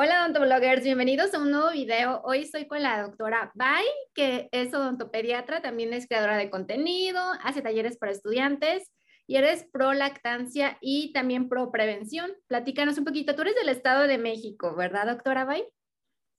Hola odontobloggers, bienvenidos a un nuevo video. Hoy estoy con la doctora Bai, que es odontopediatra, también es creadora de contenido, hace talleres para estudiantes y eres pro lactancia y también pro prevención. Platícanos un poquito, tú eres del Estado de México, ¿verdad, doctora Bai?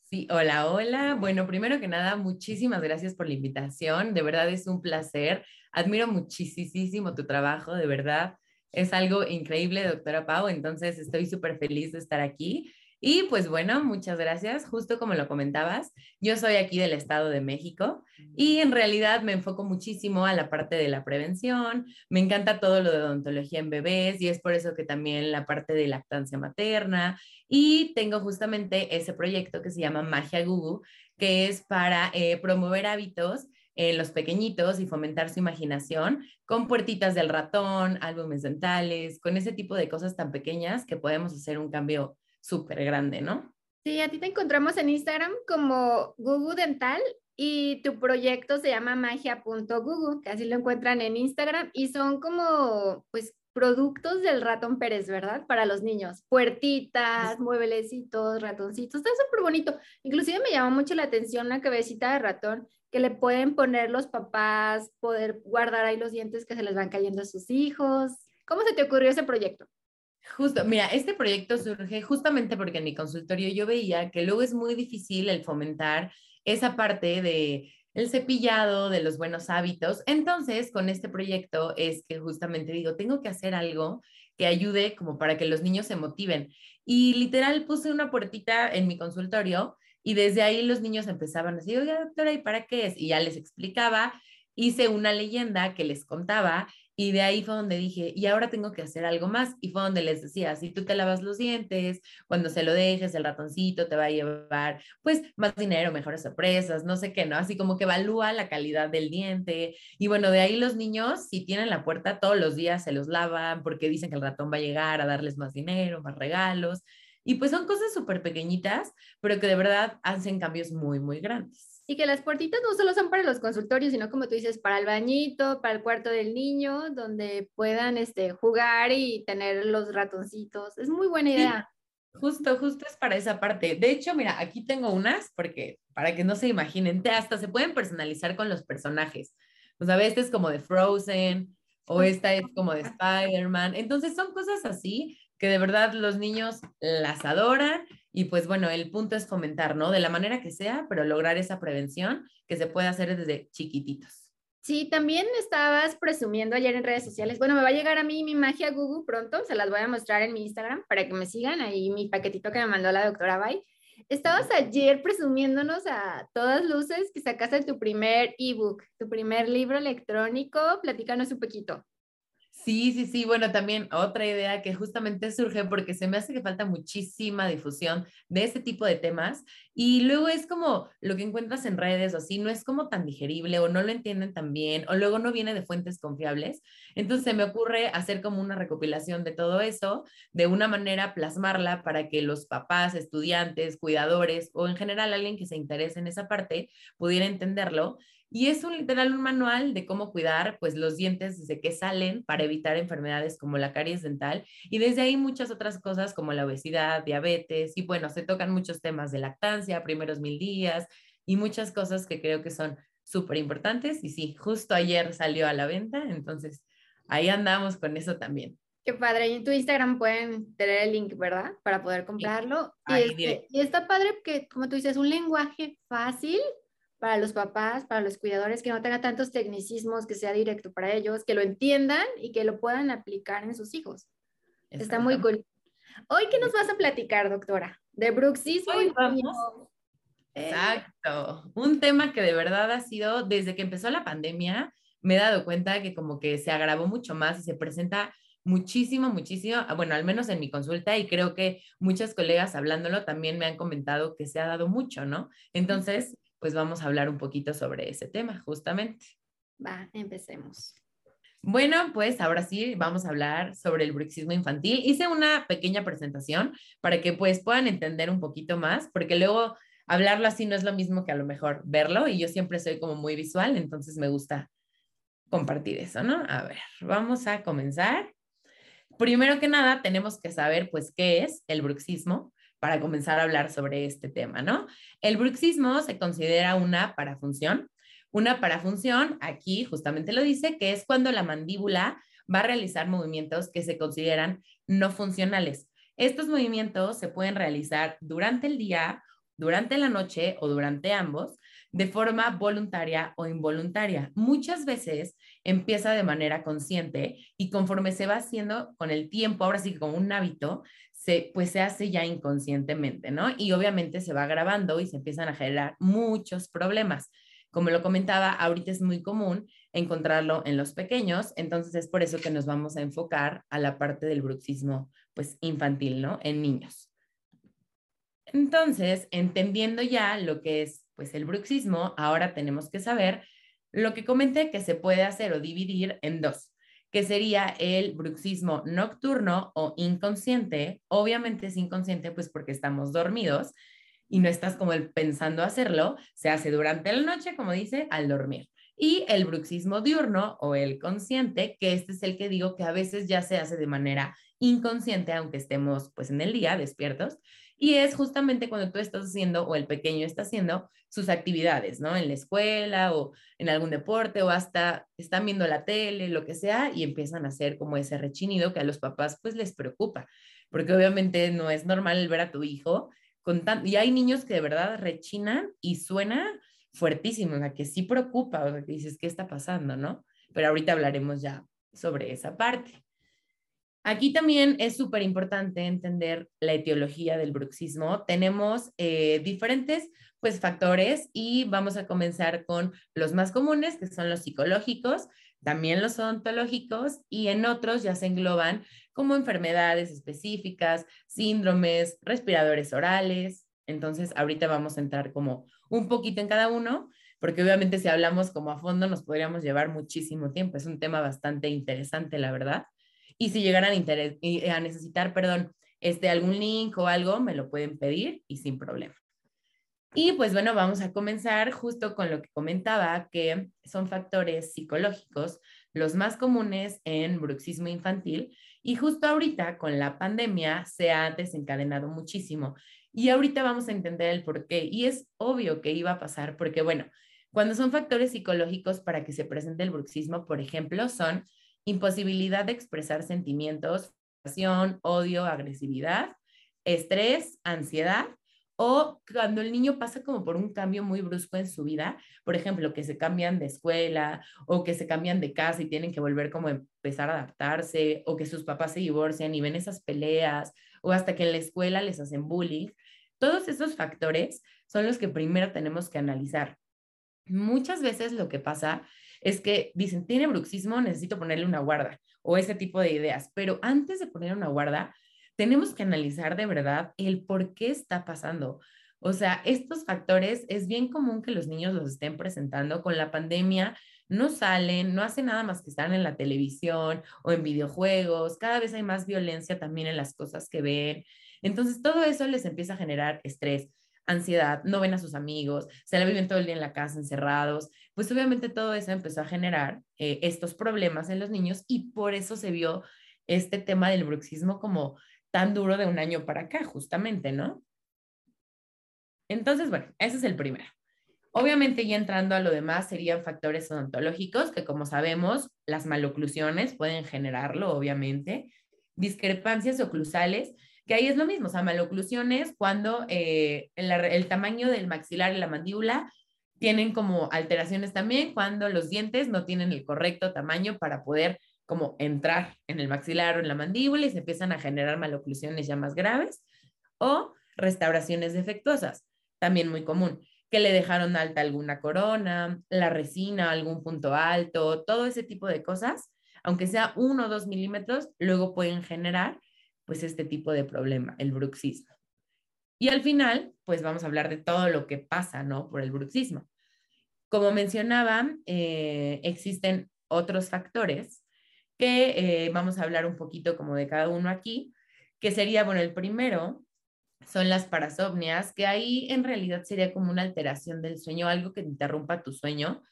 Sí, hola, hola. Bueno, primero que nada, muchísimas gracias por la invitación. De verdad es un placer. Admiro muchísimo tu trabajo, de verdad. Es algo increíble, doctora Pau. Entonces, estoy súper feliz de estar aquí. Y pues bueno, muchas gracias. Justo como lo comentabas, yo soy aquí del Estado de México y en realidad me enfoco muchísimo a la parte de la prevención. Me encanta todo lo de odontología en bebés y es por eso que también la parte de lactancia materna. Y tengo justamente ese proyecto que se llama Magia Gugu, que es para eh, promover hábitos en los pequeñitos y fomentar su imaginación con puertitas del ratón, álbumes dentales, con ese tipo de cosas tan pequeñas que podemos hacer un cambio súper grande, ¿no? Sí, a ti te encontramos en Instagram como Gugu Dental y tu proyecto se llama magia.gugu, que así lo encuentran en Instagram y son como, pues, productos del ratón Pérez, ¿verdad? Para los niños. Puertitas, mueblecitos, ratoncitos, está súper bonito. Inclusive me llamó mucho la atención una cabecita de ratón que le pueden poner los papás, poder guardar ahí los dientes que se les van cayendo a sus hijos. ¿Cómo se te ocurrió ese proyecto? Justo, mira, este proyecto surge justamente porque en mi consultorio yo veía que luego es muy difícil el fomentar esa parte de el cepillado, de los buenos hábitos. Entonces, con este proyecto es que justamente digo, tengo que hacer algo que ayude como para que los niños se motiven. Y literal puse una puertita en mi consultorio y desde ahí los niños empezaban a decir, oiga, doctora, ¿y para qué es? Y ya les explicaba, hice una leyenda que les contaba y de ahí fue donde dije, y ahora tengo que hacer algo más. Y fue donde les decía, si tú te lavas los dientes, cuando se lo dejes, el ratoncito te va a llevar, pues, más dinero, mejores sorpresas, no sé qué, ¿no? Así como que evalúa la calidad del diente. Y bueno, de ahí los niños, si tienen la puerta todos los días, se los lavan porque dicen que el ratón va a llegar a darles más dinero, más regalos. Y pues son cosas súper pequeñitas, pero que de verdad hacen cambios muy, muy grandes. Y que las puertitas no solo son para los consultorios, sino como tú dices, para el bañito, para el cuarto del niño, donde puedan este, jugar y tener los ratoncitos. Es muy buena idea. justo, justo es para esa parte. De hecho, mira, aquí tengo unas, porque para que no se imaginen, hasta se pueden personalizar con los personajes. O sea, este es como de Frozen, o esta es como de Spider-Man. Entonces son cosas así que de verdad los niños las adoran y pues bueno, el punto es fomentar, ¿no? De la manera que sea, pero lograr esa prevención que se puede hacer desde chiquititos. Sí, también estabas presumiendo ayer en redes sociales. Bueno, me va a llegar a mí mi magia Google pronto, se las voy a mostrar en mi Instagram para que me sigan ahí mi paquetito que me mandó la doctora Bay. Estabas ayer presumiéndonos a todas luces que sacaste tu primer ebook, tu primer libro electrónico. Platícanos un poquito. Sí, sí, sí. Bueno, también otra idea que justamente surge porque se me hace que falta muchísima difusión de este tipo de temas y luego es como lo que encuentras en redes o así, no es como tan digerible o no lo entienden tan bien o luego no viene de fuentes confiables. Entonces se me ocurre hacer como una recopilación de todo eso, de una manera plasmarla para que los papás, estudiantes, cuidadores o en general alguien que se interese en esa parte pudiera entenderlo y es un literal un manual de cómo cuidar pues los dientes desde que salen para evitar enfermedades como la caries dental y desde ahí muchas otras cosas como la obesidad, diabetes y bueno, se tocan muchos temas de lactancia, primeros mil días y muchas cosas que creo que son súper importantes y sí, justo ayer salió a la venta, entonces ahí andamos con eso también. Qué padre. Y en tu Instagram pueden tener el link, ¿verdad? Para poder comprarlo. Y, este, y, está padre que, como tú dices, un lenguaje fácil para los papás, para los cuidadores, que no tenga tantos tecnicismos, que sea directo para ellos, que lo entiendan y que lo puedan aplicar en sus hijos. Está muy cool. Hoy, ¿qué nos vas a platicar, doctora? De bruxismo y Exacto. Un tema que de verdad ha sido, desde que empezó la pandemia, me he dado cuenta que como que se agravó mucho más y se presenta muchísimo, muchísimo, ah, bueno, al menos en mi consulta y creo que muchas colegas hablándolo también me han comentado que se ha dado mucho, ¿no? Entonces, pues vamos a hablar un poquito sobre ese tema, justamente. Va, empecemos. Bueno, pues ahora sí vamos a hablar sobre el bruxismo infantil. Hice una pequeña presentación para que pues puedan entender un poquito más, porque luego hablarlo así no es lo mismo que a lo mejor verlo y yo siempre soy como muy visual, entonces me gusta compartir eso, ¿no? A ver, vamos a comenzar. Primero que nada, tenemos que saber pues qué es el bruxismo para comenzar a hablar sobre este tema, ¿no? El bruxismo se considera una parafunción. Una parafunción, aquí justamente lo dice, que es cuando la mandíbula va a realizar movimientos que se consideran no funcionales. Estos movimientos se pueden realizar durante el día, durante la noche o durante ambos, de forma voluntaria o involuntaria. Muchas veces empieza de manera consciente y conforme se va haciendo con el tiempo, ahora sí como un hábito, se, pues se hace ya inconscientemente, ¿no? Y obviamente se va grabando y se empiezan a generar muchos problemas. Como lo comentaba, ahorita es muy común encontrarlo en los pequeños, entonces es por eso que nos vamos a enfocar a la parte del bruxismo pues infantil, ¿no? En niños. Entonces, entendiendo ya lo que es pues el bruxismo, ahora tenemos que saber lo que comenté que se puede hacer o dividir en dos, que sería el bruxismo nocturno o inconsciente. Obviamente es inconsciente pues porque estamos dormidos y no estás como el pensando hacerlo, se hace durante la noche, como dice, al dormir. Y el bruxismo diurno o el consciente, que este es el que digo que a veces ya se hace de manera inconsciente, aunque estemos pues en el día despiertos, y es justamente cuando tú estás haciendo o el pequeño está haciendo sus actividades, ¿no? En la escuela o en algún deporte o hasta están viendo la tele, lo que sea, y empiezan a hacer como ese rechinido que a los papás pues les preocupa, porque obviamente no es normal ver a tu hijo con tan... Y hay niños que de verdad rechinan y suena fuertísimo, o sea, que sí preocupa, o sea, que dices, ¿qué está pasando, no? Pero ahorita hablaremos ya sobre esa parte. Aquí también es súper importante entender la etiología del bruxismo. Tenemos eh, diferentes pues, factores y vamos a comenzar con los más comunes, que son los psicológicos, también los odontológicos y en otros ya se engloban como enfermedades específicas, síndromes, respiradores orales. Entonces, ahorita vamos a entrar como un poquito en cada uno, porque obviamente si hablamos como a fondo nos podríamos llevar muchísimo tiempo. Es un tema bastante interesante, la verdad. Y si llegaran a, a necesitar, perdón, este, algún link o algo, me lo pueden pedir y sin problema. Y pues bueno, vamos a comenzar justo con lo que comentaba, que son factores psicológicos los más comunes en bruxismo infantil y justo ahorita con la pandemia se ha desencadenado muchísimo. Y ahorita vamos a entender el por qué. Y es obvio que iba a pasar porque, bueno, cuando son factores psicológicos para que se presente el bruxismo, por ejemplo, son imposibilidad de expresar sentimientos, frustración, odio, agresividad, estrés, ansiedad o cuando el niño pasa como por un cambio muy brusco en su vida, por ejemplo, que se cambian de escuela o que se cambian de casa y tienen que volver como a empezar a adaptarse o que sus papás se divorcian y ven esas peleas o hasta que en la escuela les hacen bullying. Todos esos factores son los que primero tenemos que analizar. Muchas veces lo que pasa es que dicen, tiene bruxismo, necesito ponerle una guarda o ese tipo de ideas. Pero antes de poner una guarda, tenemos que analizar de verdad el por qué está pasando. O sea, estos factores es bien común que los niños los estén presentando con la pandemia. No salen, no hacen nada más que estar en la televisión o en videojuegos. Cada vez hay más violencia también en las cosas que ven. Entonces, todo eso les empieza a generar estrés ansiedad, no ven a sus amigos, se la viven todo el día en la casa encerrados, pues obviamente todo eso empezó a generar eh, estos problemas en los niños y por eso se vio este tema del bruxismo como tan duro de un año para acá, justamente, ¿no? Entonces, bueno, ese es el primero. Obviamente, ya entrando a lo demás, serían factores odontológicos, que como sabemos, las maloclusiones pueden generarlo, obviamente. Discrepancias oclusales, que ahí es lo mismo, o sea, maloclusiones cuando eh, el, tamaño del maxilar y la mandíbula tienen como alteraciones también cuando los dientes no tienen el correcto tamaño para poder como entrar en el maxilar o en la mandíbula y se empiezan a generar maloclusiones ya más graves o restauraciones defectuosas, también muy común, que le dejaron alta alguna corona, la resina, algún punto alto, todo ese tipo de cosas, aunque sea uno o dos milímetros, luego pueden generar pues este tipo de problema, el bruxismo. Y al final, pues vamos a hablar de todo lo que pasa, ¿no? Por el bruxismo. Como mencionaba, eh, existen otros factores que eh, vamos a hablar un poquito como de cada uno aquí, que sería, bueno, el primero son las parasomnias, que ahí en realidad sería como una alteración del sueño, algo que interrumpa tu sueño,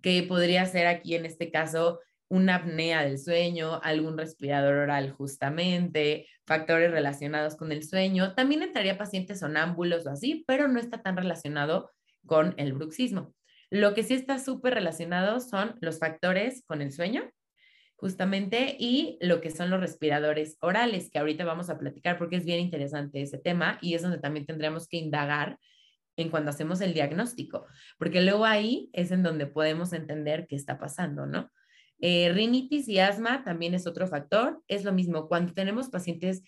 que podría ser aquí en este caso una apnea del sueño, algún respirador oral justamente, factores relacionados con el sueño. También entraría pacientes sonámbulos o así, pero no está tan relacionado con el bruxismo. Lo que sí está súper relacionado son los factores con el sueño, justamente, y lo que son los respiradores orales, que ahorita vamos a platicar porque es bien interesante ese tema y es donde también tendremos que indagar en cuando hacemos el diagnóstico, porque luego ahí es en donde podemos entender qué está pasando, ¿no? Eh, rinitis y asma también es otro factor. Es lo mismo, cuando tenemos pacientes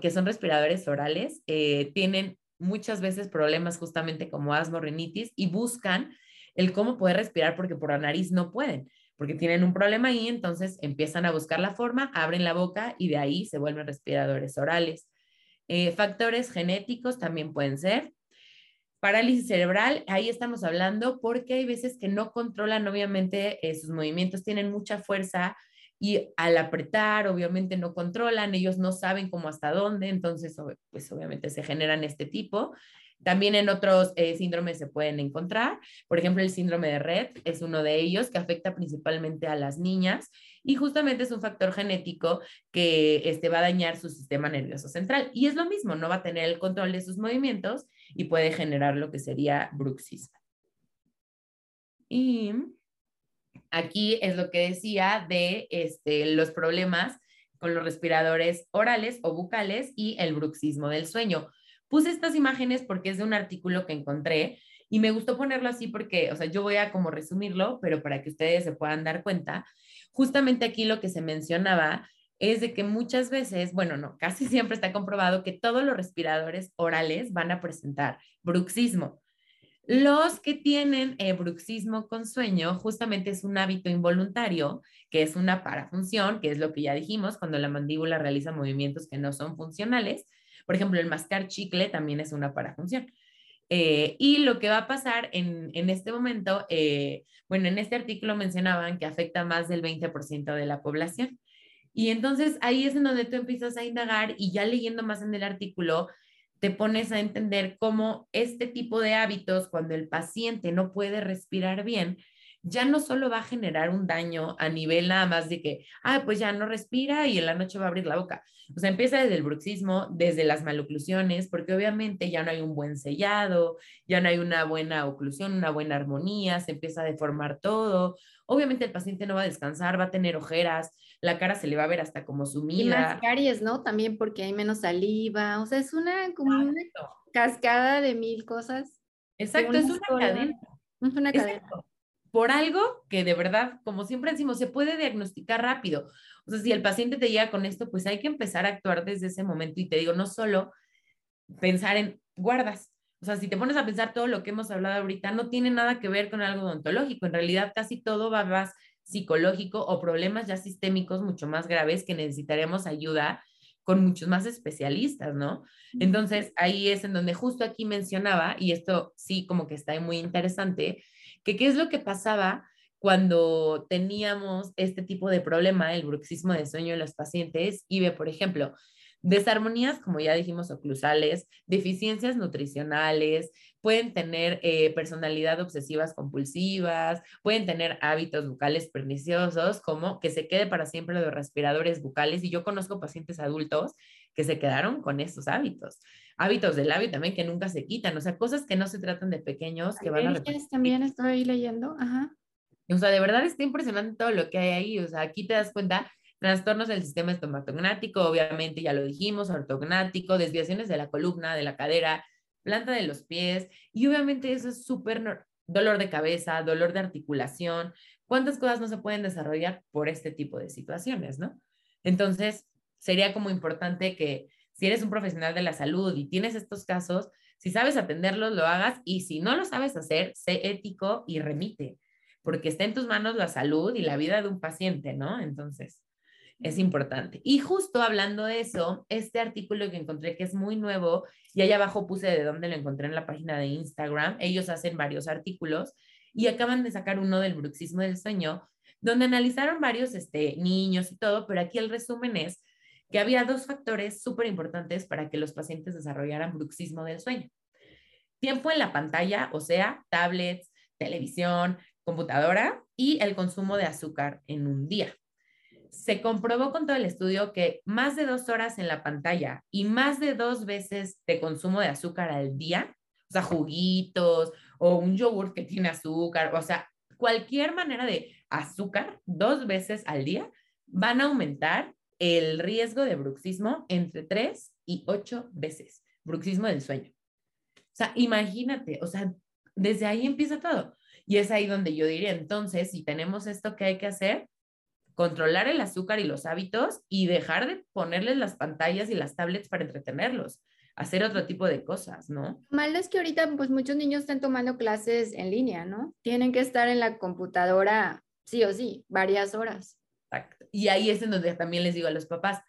que son respiradores orales, eh, tienen muchas veces problemas justamente como asma o rinitis y buscan el cómo poder respirar porque por la nariz no pueden, porque tienen un problema ahí, entonces empiezan a buscar la forma, abren la boca y de ahí se vuelven respiradores orales. Eh, factores genéticos también pueden ser. Parálisis cerebral, ahí estamos hablando porque hay veces que no controlan obviamente eh, sus movimientos, tienen mucha fuerza y al apretar obviamente no controlan, ellos no saben cómo hasta dónde, entonces pues obviamente se generan este tipo. También en otros eh, síndromes se pueden encontrar, por ejemplo el síndrome de Red es uno de ellos que afecta principalmente a las niñas y justamente es un factor genético que este, va a dañar su sistema nervioso central. Y es lo mismo, no va a tener el control de sus movimientos y puede generar lo que sería bruxismo. Y aquí es lo que decía de este, los problemas con los respiradores orales o bucales y el bruxismo del sueño. Puse estas imágenes porque es de un artículo que encontré y me gustó ponerlo así porque, o sea, yo voy a como resumirlo, pero para que ustedes se puedan dar cuenta, justamente aquí lo que se mencionaba es de que muchas veces, bueno, no, casi siempre está comprobado que todos los respiradores orales van a presentar bruxismo. Los que tienen eh, bruxismo con sueño, justamente es un hábito involuntario, que es una parafunción, que es lo que ya dijimos, cuando la mandíbula realiza movimientos que no son funcionales. Por ejemplo, el mascar chicle también es una parafunción. Eh, y lo que va a pasar en, este momento, eh, bueno, en este artículo mencionaban que afecta más del 20% de la población. Y entonces ahí es en donde tú empiezas a indagar y ya leyendo más en el artículo, te pones a entender cómo este tipo de hábitos, cuando el paciente no puede respirar bien, ya no solo va a generar un daño a nivel nada más de que, ah, pues ya no respira y en la noche va a abrir la boca. O sea, empieza desde el bruxismo, desde las maloclusiones, porque obviamente ya no hay un buen sellado, ya no hay una buena oclusión, una buena armonía, se empieza a deformar todo. Obviamente el paciente no va a descansar, va a tener ojeras, la cara se le va a ver hasta como sumida. Y más caries, ¿no? También porque hay menos saliva, o sea, es una como una cascada de mil cosas. Exacto, es una cadena. Es una cadena. Por algo que de verdad, como siempre decimos, se puede diagnosticar rápido. O sea, si el paciente te llega con esto, pues hay que empezar a actuar desde ese momento. Y te digo, no solo pensar en guardas. O sea, si te pones a pensar todo lo que hemos hablado ahorita, no tiene nada que ver con algo odontológico. En realidad, casi todo va más psicológico o problemas ya sistémicos mucho más graves que necesitaremos ayuda con muchos más especialistas, ¿no? Entonces, ahí es en donde justo aquí mencionaba, y esto sí como que está muy interesante, que qué es lo que pasaba cuando teníamos este tipo de problema, el bruxismo de sueño en los pacientes, y ve, por ejemplo, Desarmonías, como ya dijimos, oclusales, deficiencias nutricionales, pueden tener eh, personalidad obsesivas compulsivas, pueden tener hábitos bucales perniciosos, como que se quede para siempre los respiradores bucales. Y yo conozco pacientes adultos que se quedaron con estos hábitos. Hábitos del labio también que nunca se quitan, o sea, cosas que no se tratan de pequeños que van a... También estoy leyendo, ajá. O sea, de verdad está impresionante todo lo que hay ahí, o sea, aquí te das cuenta Trastornos del sistema estomatognático, obviamente ya lo dijimos, ortognático, desviaciones de la columna, de la cadera, planta de los pies, y obviamente eso es súper dolor de cabeza, dolor de articulación. ¿Cuántas cosas no se pueden desarrollar por este tipo de situaciones, no? Entonces, sería como importante que si eres un profesional de la salud y tienes estos casos, si sabes atenderlos, lo hagas y si no lo sabes hacer, sé ético y remite, porque está en tus manos la salud y la vida de un paciente, ¿no? Entonces, es importante. Y justo hablando de eso, este artículo que encontré que es muy nuevo, y allá abajo puse de dónde lo encontré en la página de Instagram, ellos hacen varios artículos y acaban de sacar uno del bruxismo del sueño, donde analizaron varios este, niños y todo, pero aquí el resumen es que había dos factores súper importantes para que los pacientes desarrollaran bruxismo del sueño. Tiempo en la pantalla, o sea, tablets, televisión, computadora y el consumo de azúcar en un día. Se comprobó con todo el estudio que más de dos horas en la pantalla y más de dos veces de consumo de azúcar al día, o sea, juguitos o un yogur que tiene azúcar, o sea, cualquier manera de azúcar dos veces al día van a aumentar el riesgo de bruxismo entre tres y ocho veces, bruxismo del sueño. O sea, imagínate, o sea, desde ahí empieza todo. Y es ahí donde yo diría, entonces, si tenemos esto que hay que hacer, controlar el azúcar y los hábitos y dejar de ponerles las pantallas y las tablets para entretenerlos, hacer otro tipo de cosas, ¿no? Malo es que ahorita pues muchos niños están tomando clases en línea, ¿no? Tienen que estar en la computadora sí o sí, varias horas. Y ahí es en donde también les digo a los papás,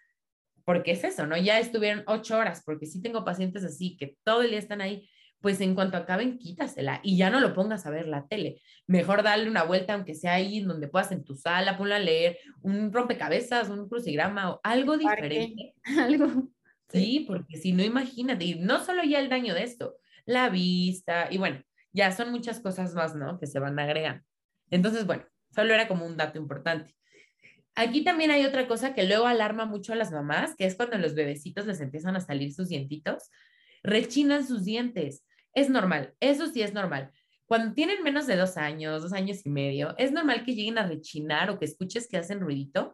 porque es eso, ¿no? Ya estuvieron ocho horas, porque sí tengo pacientes así que todo el día están ahí, pues en cuanto acaben, quítasela y ya no lo pongas a ver la tele. Mejor darle una vuelta, aunque sea ahí donde puedas en tu sala, ponla a leer un rompecabezas, un crucigrama o algo diferente. Algo. Sí, porque si no, imagínate, y no solo ya el daño de esto, la vista, y bueno, ya son muchas cosas más, ¿no? Que se van a agregar. Entonces, bueno, solo era como un dato importante. Aquí también hay otra cosa que luego alarma mucho a las mamás, que es cuando los bebecitos les empiezan a salir sus dientitos, rechinan sus dientes es normal, eso sí es normal. Cuando tienen menos de dos años, dos años y medio, es normal que lleguen a rechinar o que escuches que hacen ruidito,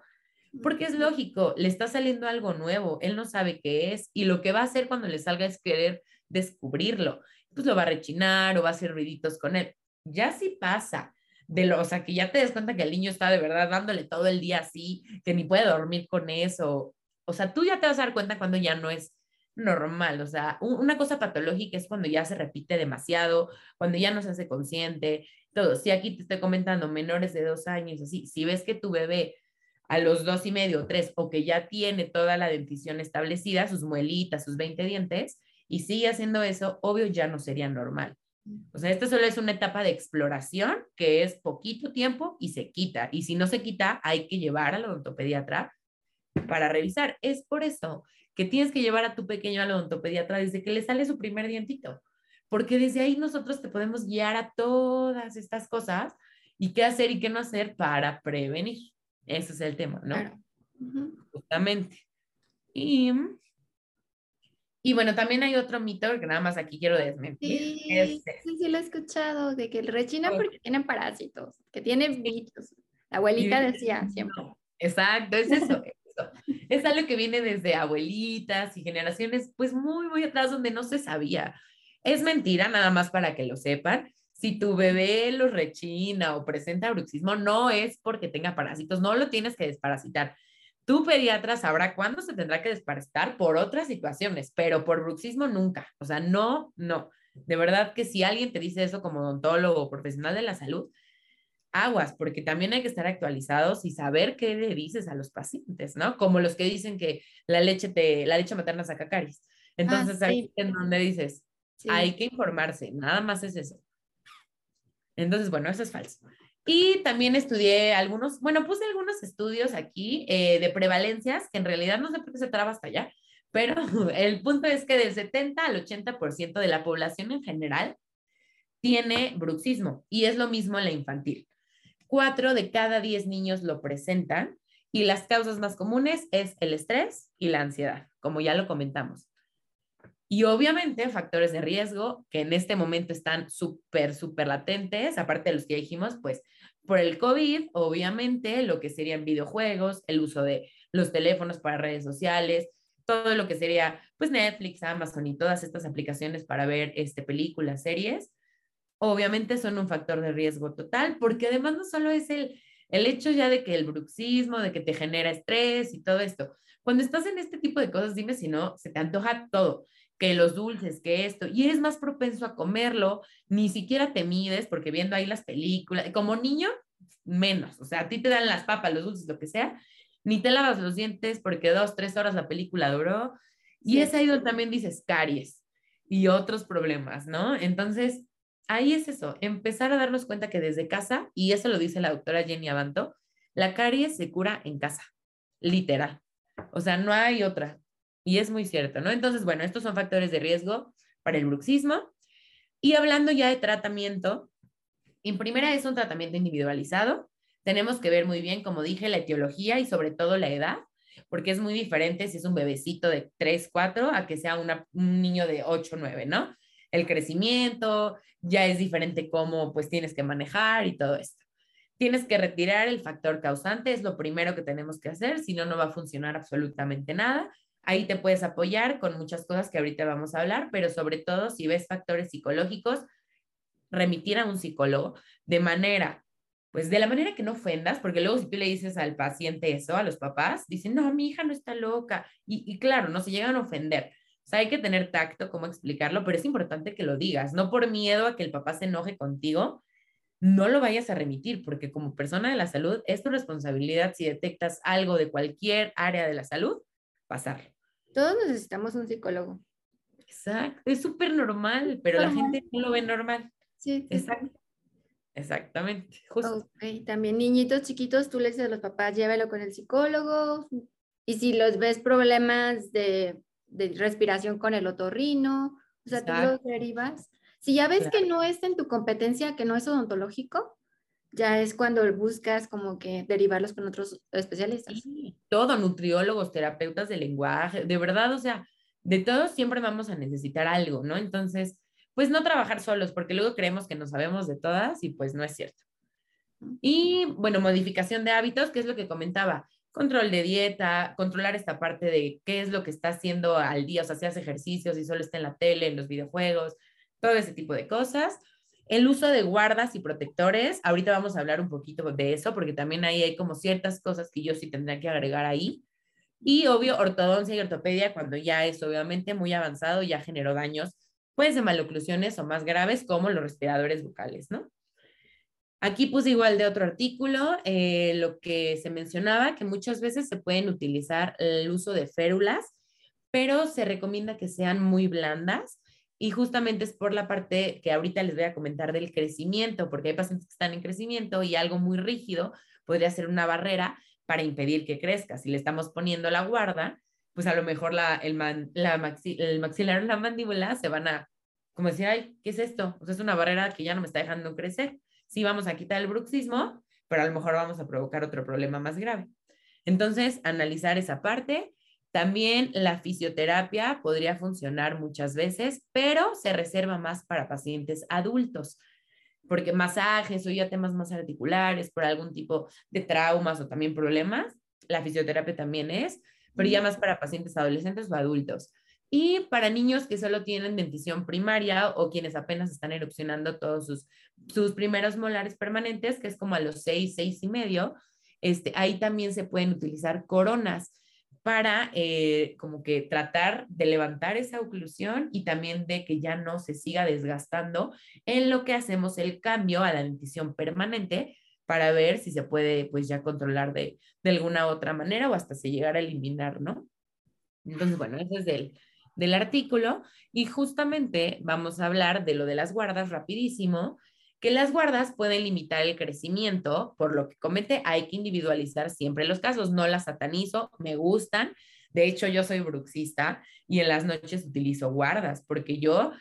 porque es lógico, le está saliendo algo nuevo, él no sabe qué es y lo que va a hacer cuando le salga es querer descubrirlo. Pues lo va a rechinar o va a hacer ruiditos con él. Ya sí pasa, de lo, o sea, que ya te des cuenta que el niño está de verdad dándole todo el día así, que ni puede dormir con eso. O sea, tú ya te vas a dar cuenta cuando ya no es normal, o sea, una cosa patológica es cuando ya se repite demasiado, cuando ya no se hace consciente, todo. Si aquí te estoy comentando menores de dos años, así, si ves que tu bebé a los dos y medio, tres, o que ya tiene toda la dentición establecida, sus muelitas, sus 20 dientes, y sigue haciendo eso, obvio ya no sería normal. O sea, esto solo es una etapa de exploración que es poquito tiempo y se quita. Y si no se quita, hay que llevar al odontopediatra para revisar. Es por eso que tienes que llevar a tu pequeño al odontopediatra desde que le sale su primer dientito, porque desde ahí nosotros te podemos guiar a todas estas cosas y qué hacer y qué no hacer para prevenir. Ese es el tema, ¿no? Justamente. Y, y bueno, también hay otro mito que nada más aquí quiero desmentir. Sí, este. sí, sí, lo he escuchado, de que el rechina porque tienen parásitos, que tienen bichos. La abuelita decía siempre. exacto, es eso. Es algo que viene desde abuelitas y generaciones, pues muy, muy atrás, donde no se sabía. Es mentira, nada más para que lo sepan. Si tu bebé lo rechina o presenta bruxismo, no es porque tenga parásitos, no lo tienes que desparasitar. Tu pediatra sabrá cuándo se tendrá que desparasitar por otras situaciones, pero por bruxismo nunca. O sea, no, no. De verdad que si alguien te dice eso como odontólogo o profesional de la salud, aguas, porque también hay que estar actualizados y saber qué le dices a los pacientes, ¿no? Como los que dicen que la leche, te, la leche materna saca caries. Entonces, ah, ahí es donde dices, hay que informarse, nada más es eso. Entonces, bueno, eso es falso. Y también estudié algunos, bueno, puse algunos estudios aquí eh, de prevalencias, que en realidad no sé por qué se traba hasta allá, pero el punto es que del 70 al 80% de la población en general tiene bruxismo y es lo mismo en la infantil. Cuatro de cada diez niños lo presentan y las causas más comunes es el estrés y la ansiedad, como ya lo comentamos. Y obviamente factores de riesgo que en este momento están súper, súper latentes, aparte de los que dijimos, pues por el COVID, obviamente lo que serían videojuegos, el uso de los teléfonos para redes sociales, todo lo que sería pues Netflix, Amazon y todas estas aplicaciones para ver este, películas, series, obviamente son un factor de riesgo total, porque además no solo es el, el hecho ya de que el bruxismo, de que te genera estrés y todo esto. Cuando estás en este tipo de cosas, dime si no, se te antoja todo, que los dulces, que esto, y eres más propenso a comerlo, ni siquiera te mides, porque viendo ahí las películas, como niño, menos, o sea, a ti te dan las papas, los dulces, lo que sea, ni te lavas los dientes porque dos, tres horas la película duró, y es ahí donde también dices caries y otros problemas, ¿no? Entonces, ahí es eso, empezar a darnos cuenta que desde casa, y eso lo dice la doctora Jenny Abanto, la caries se cura en casa, literal. O sea, no hay otra. Y es muy cierto, ¿no? Entonces, bueno, estos son factores de riesgo para el bruxismo. Y hablando ya de tratamiento, En primera es un tratamiento individualizado. Tenemos que ver muy bien, como dije, la etiología y sobre todo la edad, porque es muy diferente si es un bebecito de 3, 4 a que sea un niño de 8, 9, ¿no? El crecimiento, ya es diferente cómo pues tienes que manejar y todo esto. Tienes que retirar el factor causante, es lo primero que tenemos que hacer, si no, no va a funcionar absolutamente nada. Ahí te puedes apoyar con muchas cosas que ahorita vamos a hablar, pero sobre todo si ves factores psicológicos, remitir a un psicólogo de manera, pues de la manera que no ofendas, porque luego si tú le dices al paciente eso, a los papás, dicen, no, mi hija no está loca. Y, y claro, no se llegan a ofender. O sea, hay que tener tacto, cómo explicarlo, pero es importante que lo digas, no por miedo a que el papá se enoje contigo, no lo vayas a remitir, porque como persona de la salud es tu responsabilidad si detectas algo de cualquier área de la salud, pasarlo. Todos necesitamos un psicólogo. Exacto, es súper normal, pero la gente no lo ve normal. Sí, Exacto. Exactamente, justo. También niñitos chiquitos, tú le dices a los papás, llévelo con el psicólogo. Y si los ves problemas de, de respiración con el otorrino, o sea, tú los derivas si ya ves que no es en tu competencia, que no es odontológico, ya es cuando buscas como que derivarlos con otros especialistas. Sí, todo, nutriólogos, terapeutas de lenguaje, de verdad, o sea, de todos siempre vamos a necesitar algo, ¿no? Entonces, pues no trabajar solos, porque luego creemos que no sabemos de todas y pues no es cierto. Y bueno, modificación de hábitos, que es lo que comentaba, control de dieta, controlar esta parte de qué es lo que está haciendo al día, o sea, si hace ejercicios, si solo está en la tele, en los videojuegos, todo ese tipo de cosas. El uso de guardas y protectores, ahorita vamos a hablar un poquito de eso, porque también ahí hay como ciertas cosas que yo sí tendría que agregar ahí. Y obvio, ortodoncia y ortopedia, cuando ya es obviamente muy avanzado, ya generó daños, pues de maloclusiones o más graves, como los respiradores bucales, ¿no? Aquí puse igual de otro artículo, eh, lo que se mencionaba, que muchas veces se pueden utilizar el uso de férulas, pero se recomienda que sean muy blandas y justamente es por la parte que ahorita les voy a comentar del crecimiento, porque hay pacientes que están en crecimiento y algo muy rígido podría ser una barrera para impedir que crezca. Si le estamos poniendo la guarda, pues a lo mejor la, el, la el maxilar o la mandíbula se van a, como decir, ay, ¿qué es esto? O sea, es una barrera que ya no me está dejando crecer. Sí, vamos a quitar el bruxismo, pero a lo mejor vamos a provocar otro problema más grave. Entonces, analizar esa parte también la fisioterapia podría funcionar muchas veces, pero se reserva más para pacientes adultos, porque masajes o ya temas más articulares por algún tipo de traumas o también problemas, la fisioterapia también es, pero ya más para pacientes adolescentes o adultos. Y para niños que solo tienen dentición primaria o quienes apenas están erupcionando todos sus, sus primeros molares permanentes, que es como a los seis, seis y medio, este, ahí también se pueden utilizar coronas para eh, como que tratar de levantar esa oclusión y también de que ya no se siga desgastando en lo que hacemos el cambio a la dentición permanente para ver si se puede pues ya controlar de, de alguna otra manera o hasta se llegar a eliminar, ¿no? Entonces, bueno, ese es del, del artículo y justamente vamos a hablar de lo de las guardas rapidísimo que las guardas pueden limitar el crecimiento, por lo que comete, hay que individualizar siempre los casos, no las satanizo, me gustan, de hecho yo soy bruxista y en las noches utilizo guardas, porque yo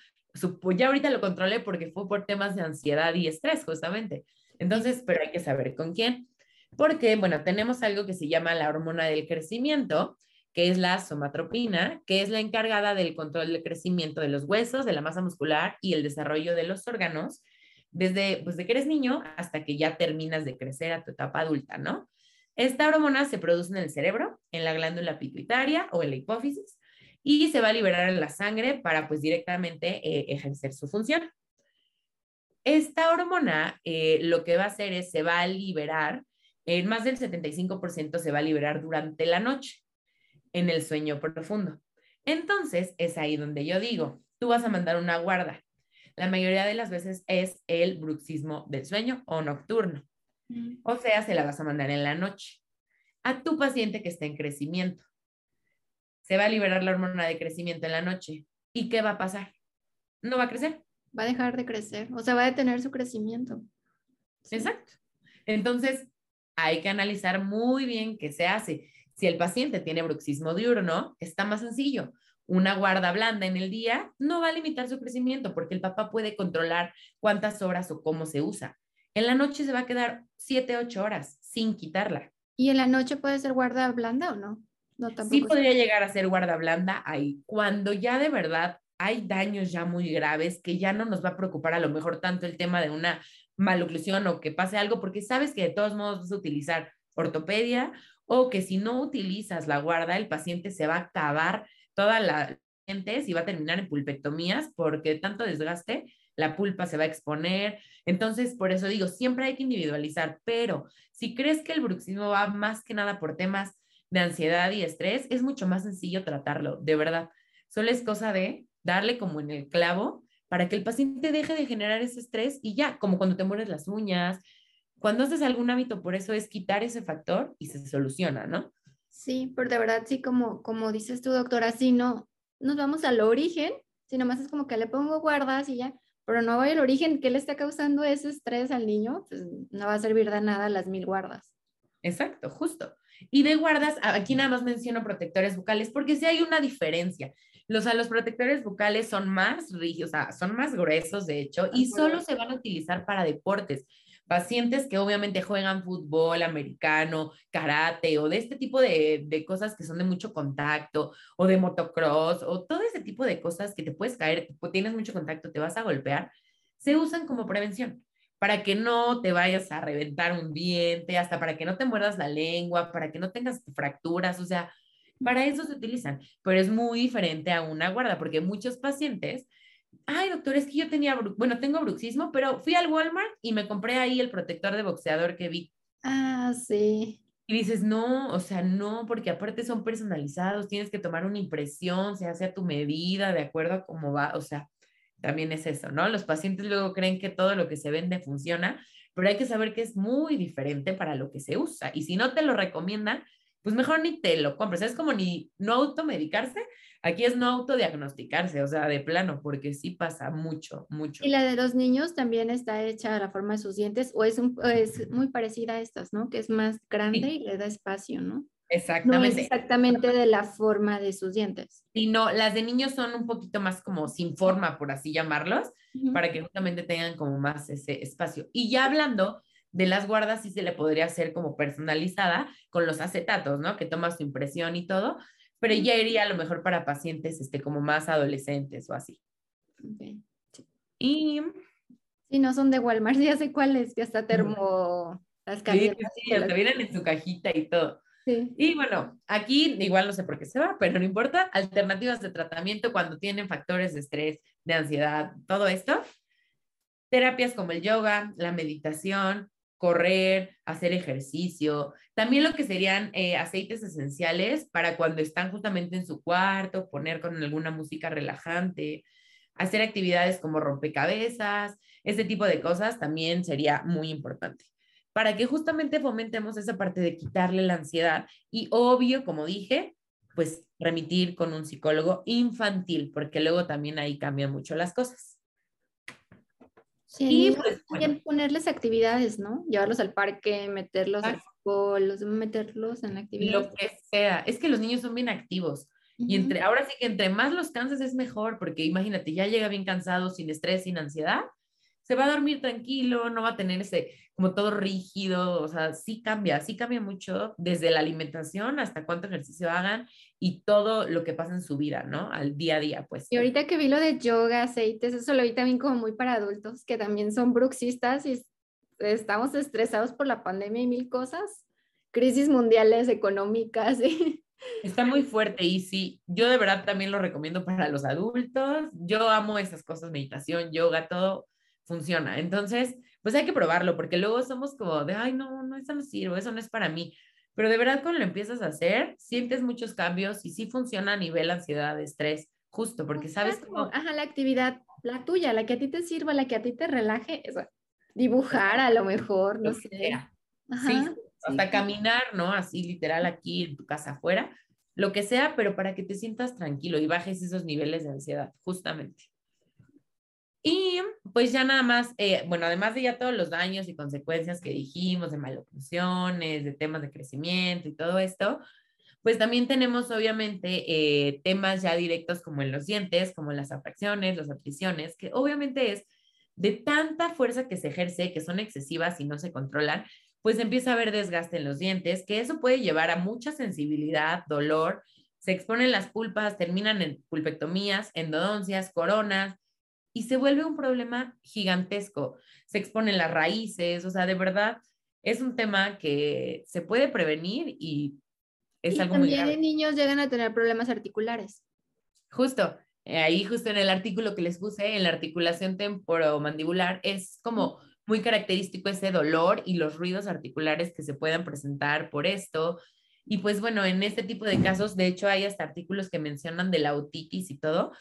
ya ahorita lo controlé porque fue por temas de ansiedad y estrés justamente, entonces, pero hay que saber con quién, porque, bueno, tenemos algo que se llama la hormona del crecimiento, que es la somatropina, que es la encargada del control del crecimiento de los huesos, de la masa muscular y el desarrollo de los órganos desde, pues, que eres niño hasta que ya terminas de crecer a tu etapa adulta, ¿no? Esta hormona se produce en el cerebro, en la glándula pituitaria o en la hipófisis y se va a liberar en la sangre para pues directamente eh, ejercer su función. Esta hormona eh, lo que va a hacer es se va a liberar, en más del 75% se va a liberar durante la noche, en el sueño profundo. Entonces es ahí donde yo digo, tú vas a mandar una guarda la mayoría de las veces es el bruxismo del sueño o nocturno. Mm. O sea, se la vas a mandar en la noche. A tu paciente que está en crecimiento. Se va a liberar la hormona de crecimiento en la noche. ¿Y qué va a pasar? No va a crecer. Va a dejar de crecer, o sea, va a detener su crecimiento. Exacto. Entonces, hay que analizar muy bien qué se hace. Si el paciente tiene bruxismo diurno, está más sencillo una guarda blanda en el día no va a limitar su crecimiento porque el papá puede controlar cuántas horas o cómo se usa. en la noche se va a quedar 7, 8 horas sin quitarla. ¿Y en la noche puede ser guarda blanda o no? No, tampoco. Sí podría llegar a ser guarda blanda ahí, cuando ya de verdad hay daños ya muy graves que ya no nos va a preocupar a lo mejor tanto el tema de una maloclusión o que pase algo, porque sabes que de todos modos vas a utilizar ortopedia o que si no utilizas la guarda, el paciente se va a acabar toda la y va a terminar en pulpectomías porque tanto desgaste, la pulpa se va a exponer. Entonces, por eso digo, siempre hay que individualizar, pero si crees que el bruxismo va más que nada por temas de ansiedad y estrés, es mucho más sencillo tratarlo, de verdad. Solo es cosa de darle como en el clavo para que el paciente deje de generar ese estrés y ya, como cuando te mueres las uñas, cuando haces algún hábito, por eso es quitar ese factor y se soluciona, ¿no? Sí, pero de verdad, sí, como, como dices tú, doctora, sí, no, nos vamos al origen, si nomás es como que le pongo guardas y ya, pero no voy al origen, ¿qué le está causando ese estrés al niño? Pues no va a servir de nada las mil guardas. Exacto, justo. Y de guardas, aquí nada más menciono protectores bucales, porque sí hay una diferencia. Los, los protectores bucales son más rígidos, o sea, son más gruesos, de hecho, y solo se van a utilizar para deportes. Pacientes que obviamente juegan fútbol americano, karate o de este tipo de, de cosas que son de mucho contacto o de motocross o todo ese tipo de cosas que te puedes caer, tienes mucho contacto, te vas a golpear, se usan como prevención para que no te vayas a reventar un diente, hasta para que no te muerdas la lengua, para que no tengas fracturas, o sea, para eso se utilizan, pero es muy diferente a una guarda, porque muchos pacientes, ay doctor, es que yo tenía, bueno, tengo bruxismo, pero fui al Walmart y me compré ahí el protector de boxeador que vi. Ah, sí. Y dices, no, o sea, no, porque aparte son personalizados, tienes que tomar una impresión, se hace a tu medida, de acuerdo a cómo va, o sea, también es eso, ¿no? Los pacientes luego creen que todo lo que se vende funciona, pero hay que saber que es muy diferente para lo que se usa. Y si no te lo recomiendan, pues mejor ni te lo compres. Es como ni no automedicarse, aquí es no autodiagnosticarse, o sea, de plano, porque sí pasa mucho, mucho. Y la de los niños también está hecha a la forma de sus dientes o es, un, es muy parecida a estas, ¿no? Que es más grande y le da espacio, ¿no? Exactamente. No exactamente de la forma de sus dientes. Y no, las de niños son un poquito más como sin forma, por así llamarlos, para que justamente tengan como más ese espacio. Y ya hablando de las guardas, sí se le podría hacer como personalizada con los acetatos, ¿no? Que toma su impresión y todo, pero ya iría a lo mejor para pacientes este, como más adolescentes o así. Okay. Y... Si no son de Walmart, ya sé cuáles, que hasta termo... Las sí, sí, te vienen en su cajita y todo. Y bueno, aquí igual no sé por qué se va, pero no importa. Alternativas de tratamiento cuando tienen factores de estrés, de ansiedad, todo esto. Terapias como el yoga, la meditación, correr, hacer ejercicio. También lo que serían eh, aceites esenciales para cuando están justamente en su cuarto, poner con alguna música relajante, hacer actividades como rompecabezas, ese tipo de cosas también sería muy importante para que justamente fomentemos esa parte de quitarle la ansiedad y obvio, como dije, pues remitir con un psicólogo infantil, porque luego también ahí cambian mucho las cosas. Sí, y pues, ponerles actividades, ¿no? Llevarlos al parque, meterlos al fútbol, meterlos en actividades. Lo que sea, es que los niños son bien activos. Y entre, ahora sí que entre más los canses es mejor, porque imagínate, ya llega bien cansado, sin estrés, sin ansiedad, se va a dormir tranquilo, no va a tener ese como todo rígido, o sea, sí cambia, sí cambia mucho desde la alimentación hasta cuánto ejercicio hagan y todo lo que pasa en su vida, ¿no? Al día a día, pues. Y ahorita que vi lo de yoga, aceites, eso lo vi también como muy para adultos que también son bruxistas y estamos estresados por la pandemia y mil cosas, crisis mundiales económicas. Está muy fuerte y sí, yo de verdad también lo recomiendo para los adultos. Yo amo esas cosas, meditación, yoga, todo funciona. Entonces, pues hay que probarlo, porque luego somos como de, ay, no, no, eso no sirve, eso no es para mí. Pero de verdad, cuando lo empiezas a hacer, sientes muchos cambios y sí funciona a nivel ansiedad, estrés, justo, porque sabes cómo. Ajá, la actividad, la tuya, la que a ti te sirva, la que a ti te relaje, dibujar a lo mejor, no sé. sí, hasta caminar, ¿no? Así literal aquí en tu casa afuera, lo que sea, pero para que te sientas tranquilo y bajes esos niveles de ansiedad, justamente. Y pues ya nada más, eh, bueno, además de ya todos los daños y consecuencias que dijimos de maloclusiones, de temas de crecimiento y todo esto, pues también tenemos obviamente eh, temas ya directos como en los dientes, como las atracciones, las atriciones, que obviamente es de tanta fuerza que se ejerce, que son excesivas y no se controlan, pues empieza a haber desgaste en los dientes, que eso puede llevar a mucha sensibilidad, dolor, se exponen las pulpas, terminan en pulpectomías, endodoncias, coronas, y se vuelve un problema gigantesco. Se exponen las raíces, o sea, de verdad, es un tema que se puede prevenir y es algo muy grave. También niños llegan a tener problemas articulares. Justo, eh, ahí justo en el artículo que les puse, en la articulación temporomandibular, es como muy característico ese dolor y los ruidos articulares que se puedan presentar por esto. Y pues bueno, en este tipo de casos, de hecho, hay hasta artículos que mencionan de la otitis y todo,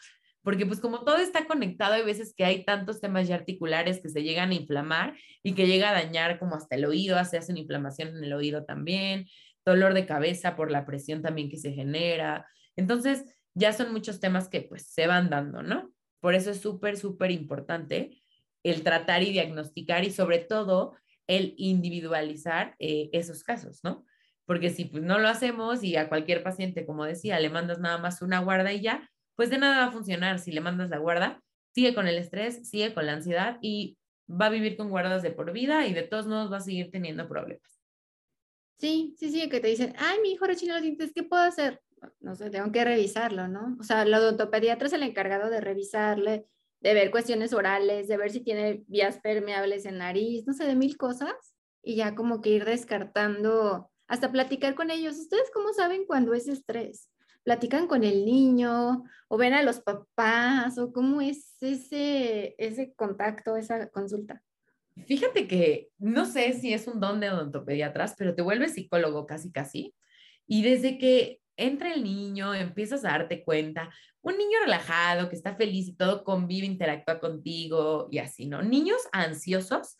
porque pues como todo está conectado, hay veces que hay tantos temas ya articulares que se llegan a inflamar y que llega a dañar como hasta el oído, se hace una inflamación en el oído también, dolor de cabeza por la presión también que se genera. Entonces, ya son muchos temas que pues se van dando, ¿no? Por eso es súper, súper importante el tratar y diagnosticar y sobre todo el individualizar eh, esos casos, ¿no? Porque si pues no lo hacemos y a cualquier paciente, como decía, le mandas nada más una guarda y ya, pues de nada va a funcionar si le mandas la guarda, sigue con el estrés, sigue con la ansiedad y va a vivir con guardas de por vida y de todos modos va a seguir teniendo problemas. Sí, sí, sí, que te dicen, ay, mi hijo rechina los dientes, ¿qué puedo hacer? No sé, tengo que revisarlo, ¿no? O sea, el odontopediatra es el encargado de revisarle, de ver cuestiones orales, de ver si tiene vías permeables en nariz, no sé, de mil cosas, y ya como que ir descartando, hasta platicar con ellos. ¿Ustedes cómo saben cuando es estrés? Platican con el niño o ven a los papás o cómo es ese, ese contacto, esa consulta? Fíjate que no sé si es un don de odontopediatras, pero te vuelves psicólogo casi casi. Y desde que entra el niño, empiezas a darte cuenta, un niño relajado, que está feliz y todo convive, interactúa contigo y así, ¿no? Niños ansiosos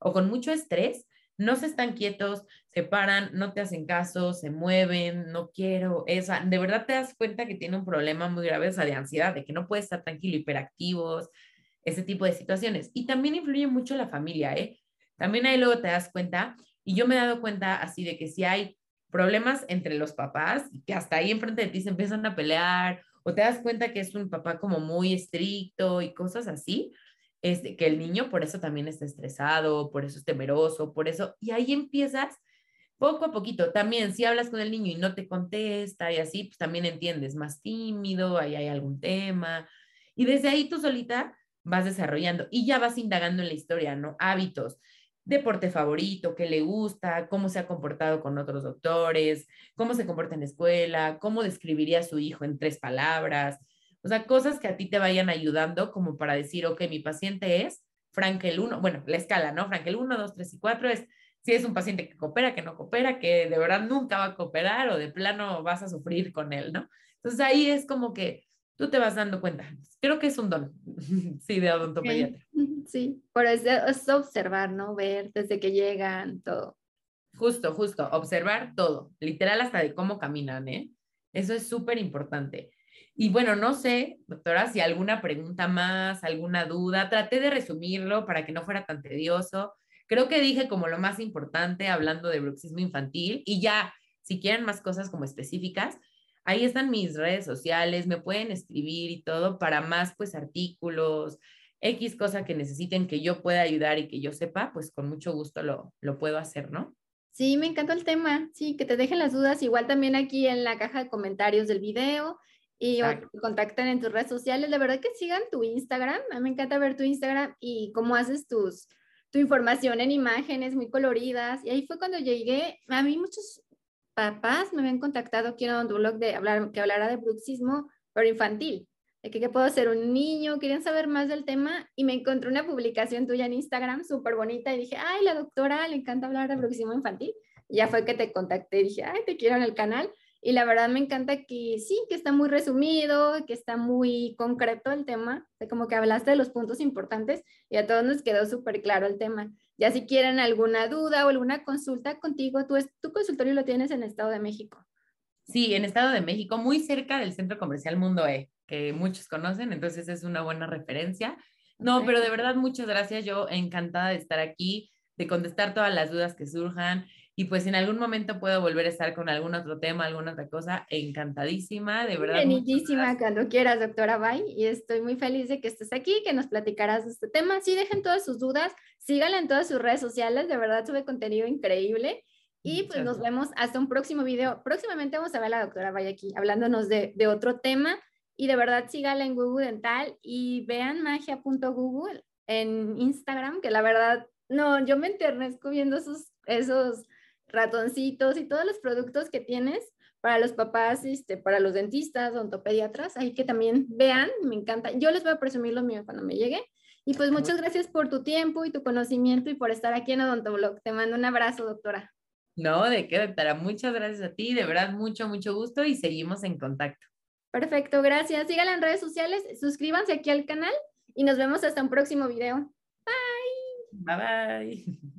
o con mucho estrés, no se están quietos, se paran, no te hacen caso, se mueven, no quiero, esa, de verdad te das cuenta que tiene un problema muy grave, esa de ansiedad, de que no puede estar tranquilo, hiperactivos, ese tipo de situaciones. Y también influye mucho la familia, ¿eh? También ahí luego te das cuenta, y yo me he dado cuenta así de que si hay problemas entre los papás, que hasta ahí enfrente de ti se empiezan a pelear, o te das cuenta que es un papá como muy estricto y cosas así, este, que el niño por eso también está estresado, por eso es temeroso, por eso, y ahí empiezas poco a poquito. También si hablas con el niño y no te contesta y así, pues también entiendes, más tímido, ahí hay algún tema. Y desde ahí tú solita vas desarrollando y ya vas indagando en la historia, ¿no? Hábitos, deporte favorito, qué le gusta, cómo se ha comportado con otros doctores, cómo se comporta en la escuela, cómo describiría a su hijo en tres palabras, o sea, cosas que a ti te vayan ayudando como para decir, ok, mi paciente es Frankel 1, bueno, la escala, ¿no? Frankel 1, 2, 3 y 4 es si es un paciente que coopera, que no coopera, que de verdad nunca va a cooperar o de plano vas a sufrir con él, ¿no? Entonces ahí es como que tú te vas dando cuenta. Creo que es un don, sí, de odontopediatra. Sí, por eso es observar, ¿no? Ver desde que llegan, todo. Justo, justo, observar todo, literal hasta de cómo caminan, ¿eh? Eso es súper importante. Y bueno, no sé, doctora, si alguna pregunta más, alguna duda, traté de resumirlo para que no fuera tan tedioso. Creo que dije como lo más importante hablando de bruxismo infantil y ya, si quieren más cosas como específicas, ahí están mis redes sociales, me pueden escribir y todo para más pues artículos, X cosa que necesiten que yo pueda ayudar y que yo sepa, pues con mucho gusto lo, lo puedo hacer, ¿no? Sí, me encantó el tema. Sí, que te dejen las dudas. Igual también aquí en la caja de comentarios del video y contactan en tus redes sociales. De verdad que sigan tu Instagram. A mí me encanta ver tu Instagram y cómo haces tus, tu información en imágenes muy coloridas. Y ahí fue cuando llegué. A mí muchos papás me habían contactado, quiero un blog de hablar, que hablara de bruxismo, pero infantil. De que, puedo ser un niño, querían saber más del tema y me encontré una publicación tuya en Instagram súper bonita y dije, ay, la doctora le encanta hablar de bruxismo infantil. Y ya fue que te contacté y dije, ay, te quiero en el canal y la verdad me encanta que sí, que está muy resumido, que está muy concreto el tema, de como que hablaste de los puntos importantes y a todos nos quedó súper claro el tema. Ya si quieren alguna duda o alguna consulta contigo, tú tu consultorio lo tienes en Estado de México. Sí, en Estado de México, muy cerca del Centro Comercial Mundo E, que muchos conocen, entonces es una buena referencia. No, pero de verdad muchas gracias, yo encantada de estar aquí, de contestar todas las dudas que surjan Y pues en algún momento puedo volver a estar con algún otro tema, alguna otra cosa, encantadísima, de verdad. Benitísima cuando quieras, doctora Bay. Y estoy muy feliz de que estés aquí, que nos platicarás de este tema. Sí, dejen todas sus dudas, síganla en todas sus redes sociales, de verdad sube contenido increíble. Y pues nos vemos hasta un próximo video. Próximamente vamos a ver a la doctora Bay aquí hablándonos de, de otro tema. Y de verdad síganla en Google Dental y vean magia.google en Instagram, que la verdad, no, yo me enternezco viendo esos, esos ratoncitos y todos los productos que tienes para los papás, este, para los dentistas, odontopediatras, ahí que también vean, me encanta. Yo les voy a presumir lo mío cuando me llegue. Y pues muchas gracias por tu tiempo y tu conocimiento y por estar aquí en Odontoblog. Te mando un abrazo, doctora. No, de qué, doctora. Muchas gracias a ti, de verdad, mucho, mucho gusto y seguimos en contacto. Perfecto, gracias. Síganla en redes sociales, suscríbanse aquí al canal y nos vemos hasta un próximo video. Bye. Bye bye.